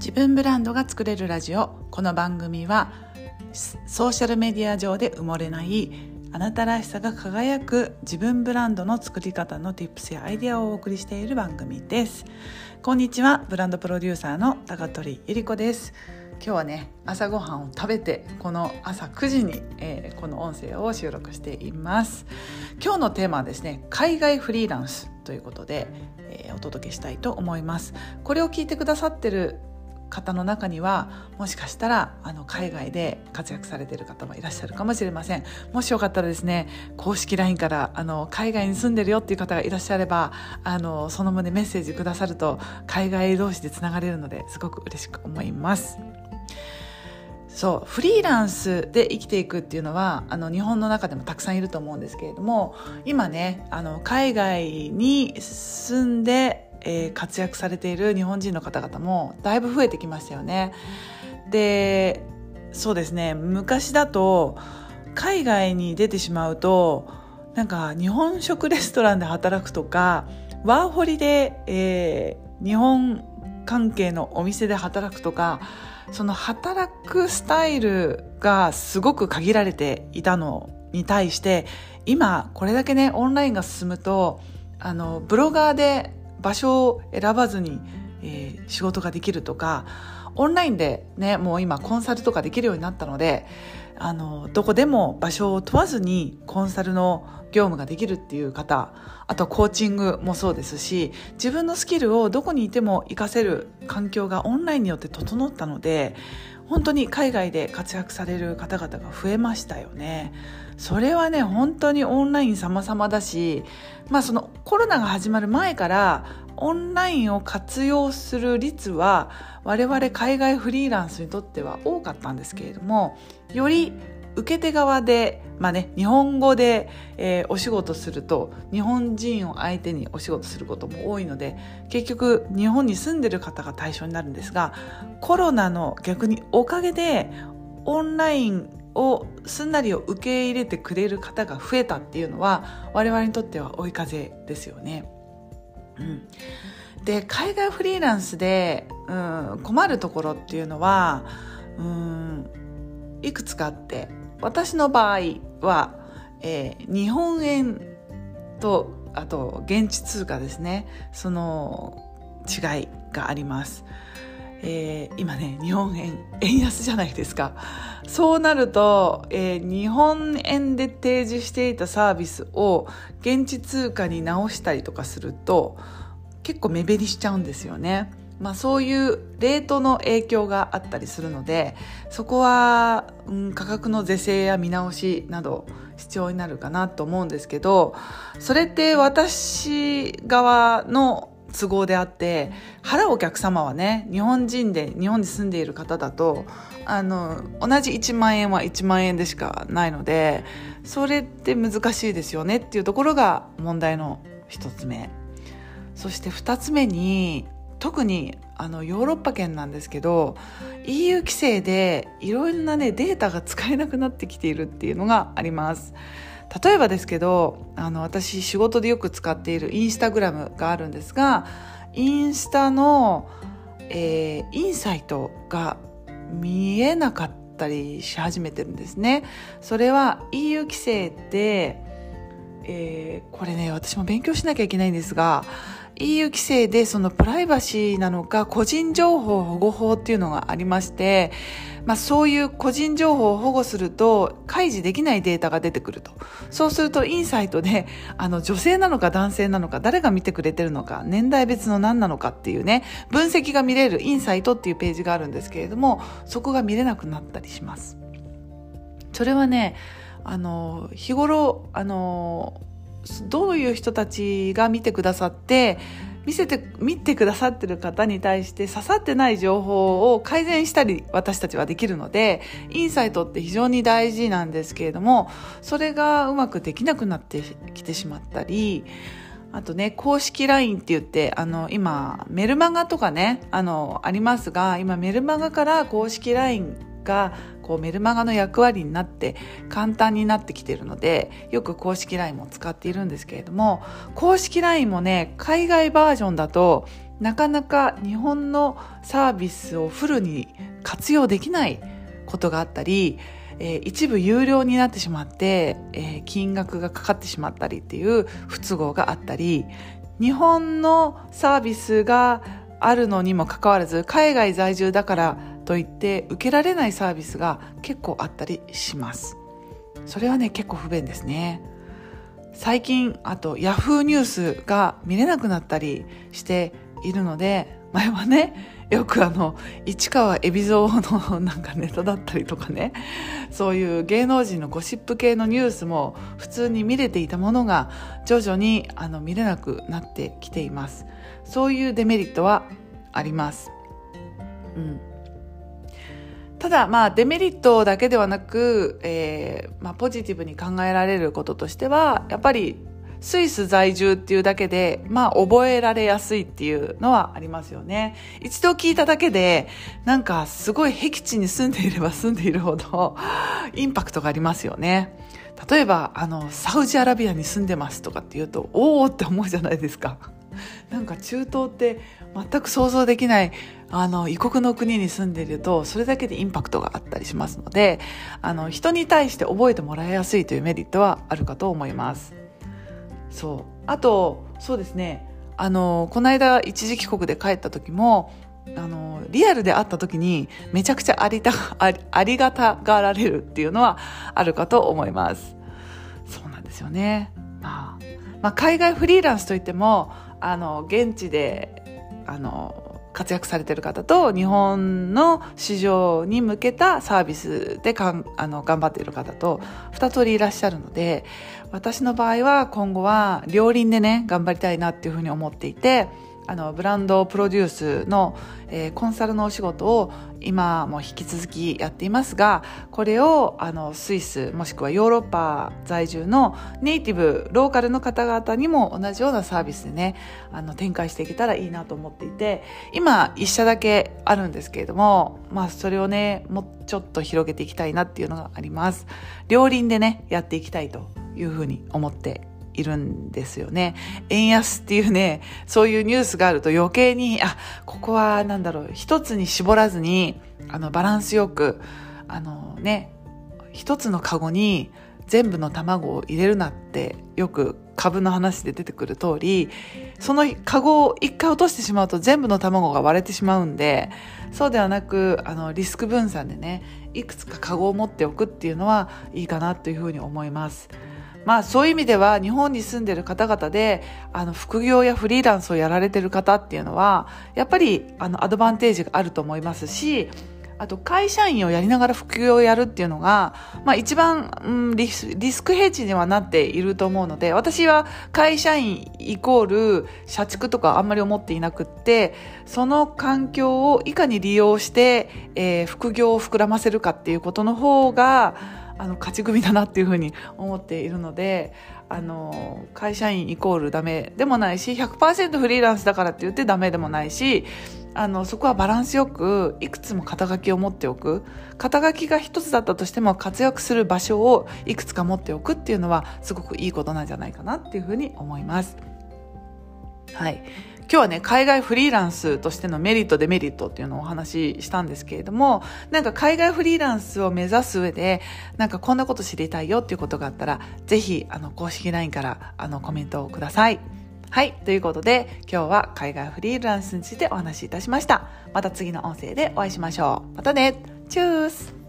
自分ブランドが作れるラジオ。この番組はソーシャルメディア上で埋もれないあなたらしさが輝く自分ブランドの作り方の Tips やアイデアをお送りしている番組です。こんにちはブランドプロデューサーの高取ゆり子です。今日はね朝ごはんを食べてこの朝9時に、えー、この音声を収録しています。今日のテーマはですね海外フリーランスということで、えー、お届けしたいと思います。これを聞いてくださってる方の中にはもしかしたらあの海外で活躍されている方もいらっしゃるかもしれません。もしよかったらですね公式 LINE からあの海外に住んでるよっていう方がいらっしゃればあのその旨メッセージくださると海外同士でつながれるのですごく嬉しく思います。そうフリーランスで生きていくっていうのはあの日本の中でもたくさんいると思うんですけれども今ねあの海外に住んでえー、活躍されている日本人の方々もだいぶ増えてきましたよね。でそうですね昔だと海外に出てしまうとなんか日本食レストランで働くとかワーホリで、えー、日本関係のお店で働くとかその働くスタイルがすごく限られていたのに対して今これだけねオンラインが進むとあのブロガーで場所を選ばずに、えー、仕事ができるとかオンラインでねもう今コンサルとかできるようになったのであのどこでも場所を問わずにコンサルの業務ができるっていう方あとコーチングもそうですし自分のスキルをどこにいても活かせる環境がオンラインによって整ったので本当に海外で活躍される方々が増えましたよね。それはね本当にオンライン様々だしまあそのコロナが始まる前からオンラインを活用する率は我々海外フリーランスにとっては多かったんですけれどもより受け手側で、まあね、日本語で、えー、お仕事すると日本人を相手にお仕事することも多いので結局日本に住んでる方が対象になるんですがコロナの逆におかげでオンラインをすんなりを受け入れてくれる方が増えたっていうのは我々にとっては追い風ですよね。うん、で海外フリーランスで、うん、困るところっていうのは、うん、いくつかあって私の場合は、えー、日本円とあと現地通貨ですねその違いがあります。えー、今ね日本円円安じゃないですかそうなると、えー、日本円で提示していたサービスを現地通貨に直したりとかすると結構目減りしちゃうんですよね。まあ、そういうレートの影響があったりするのでそこは、うん、価格の是正や見直しなど必要になるかなと思うんですけどそれって私側の都合であって払うお客様はね日本人で日本に住んでいる方だとあの同じ1万円は1万円でしかないのでそれって難しいですよねっていうところが問題の1つ目。そして2つ目に特にあのヨーロッパ圏なんですけど EU 規制でいろいろなねデータが使えなくなってきているっていうのがあります。例えばですけどあの私仕事でよく使っているインスタグラムがあるんですがインスタの、えー、インサイトが見えなかったりし始めてるんですね。それは EU 規制で、えー、これね私も勉強しなきゃいけないんですが EU 規制でそのプライバシーなのか個人情報保護法っていうのがありまして、まあそういう個人情報を保護すると開示できないデータが出てくると。そうするとインサイトであの女性なのか男性なのか誰が見てくれてるのか年代別の何なのかっていうね分析が見れるインサイトっていうページがあるんですけれどもそこが見れなくなったりします。それはねあの日頃あのどういう人たちが見てくださって見せて見てくださってる方に対して刺さってない情報を改善したり私たちはできるのでインサイトって非常に大事なんですけれどもそれがうまくできなくなってきてしまったりあとね、公式 LINE って言って、あの、今、メルマガとかね、あの、ありますが、今、メルマガから公式 LINE がこうメルマガの役割になって簡単になってきているのでよく公式 LINE も使っているんですけれども公式 LINE もね海外バージョンだとなかなか日本のサービスをフルに活用できないことがあったり、えー、一部有料になってしまって、えー、金額がかかってしまったりっていう不都合があったり日本のサービスがあるのにもかかわらず海外在住だからといって受けられないサービスが結構あったりします。それはね結構不便ですね。最近あとヤフーニュースが見れなくなったりしているので前はねよくあの市川海老蔵のなんかネタだったりとかねそういう芸能人のゴシップ系のニュースも普通に見れていたものが徐々にあの見れなくなってきています。そういうデメリットはあります、うん、ただまあデメリットだけではなく、えーまあ、ポジティブに考えられることとしてはやっぱりスイス在住っていうだけで、まあ覚えられやすいっていうのはありますよね。一度聞いただけで、なんかすごい僻地に住んでいれば住んでいるほど、インパクトがありますよね。例えば、あの、サウジアラビアに住んでますとかって言うと、おおって思うじゃないですか。なんか中東って全く想像できないあの異国の国に住んでいるとそれだけでインパクトがあったりしますのであの人に対して覚えてもらいやすいというメリットはあるかと思います。そう。あとそうですね。あのこの間一時帰国で帰った時もあのリアルで会った時にめちゃくちゃありたあありがたがられるっていうのはあるかと思います。そうなんですよね、まあ、まあ海外フリーランスといってもあの現地であの活躍されてる方と日本の市場に向けたサービスでかんあの頑張っている方と2通りいらっしゃるので私の場合は今後は両輪でね頑張りたいなっていうふうに思っていてあのブランドプロデュースの、えー、コンサルのお仕事を今も引き続きやっていますがこれをあのスイスもしくはヨーロッパ在住のネイティブローカルの方々にも同じようなサービスでねあの展開していけたらいいなと思っていて今一社だけあるんですけれどもまあそれをねもうちょっと広げていきたいなっていうのがあります。両輪でねやっていきたいというふうに思っているんですよね。円安っていうね、そういうニュースがあると余計に、あ、ここはなんだろう、一つに絞らずに、あの、バランスよく、あのね、一つのカゴに全部の卵を入れるなってよく株の話で出てくる通り、そのカゴを一回落としてしまうと全部の卵が割れてしまうんで、そうではなく、あの、リスク分散でね、いくつかカゴを持っておくっていうのはいいかなというふうに思います。まあそういう意味では日本に住んでる方々であの副業やフリーランスをやられてる方っていうのはやっぱりあのアドバンテージがあると思いますしあと会社員をやりながら副業をやるっていうのが、まあ一番、うん、リスリスクヘッジにはなっていると思うので、私は会社員イコール社畜とかあんまり思っていなくって、その環境をいかに利用して、えー、副業を膨らませるかっていうことの方が、あの勝ち組だなっていうふうに思っているのであの会社員イコールダメでもないし100%フリーランスだからって言ってダメでもないしあのそこはバランスよくいくつも肩書きを持っておく肩書きが一つだったとしても活躍する場所をいくつか持っておくっていうのはすごくいいことなんじゃないかなっていうふうに思います。はい今日はね、海外フリーランスとしてのメリット、デメリットっていうのをお話ししたんですけれども、なんか海外フリーランスを目指す上で、なんかこんなこと知りたいよっていうことがあったら、ぜひ、あの、公式 LINE から、あの、コメントをください。はい。ということで、今日は海外フリーランスについてお話しいたしました。また次の音声でお会いしましょう。またね。チュース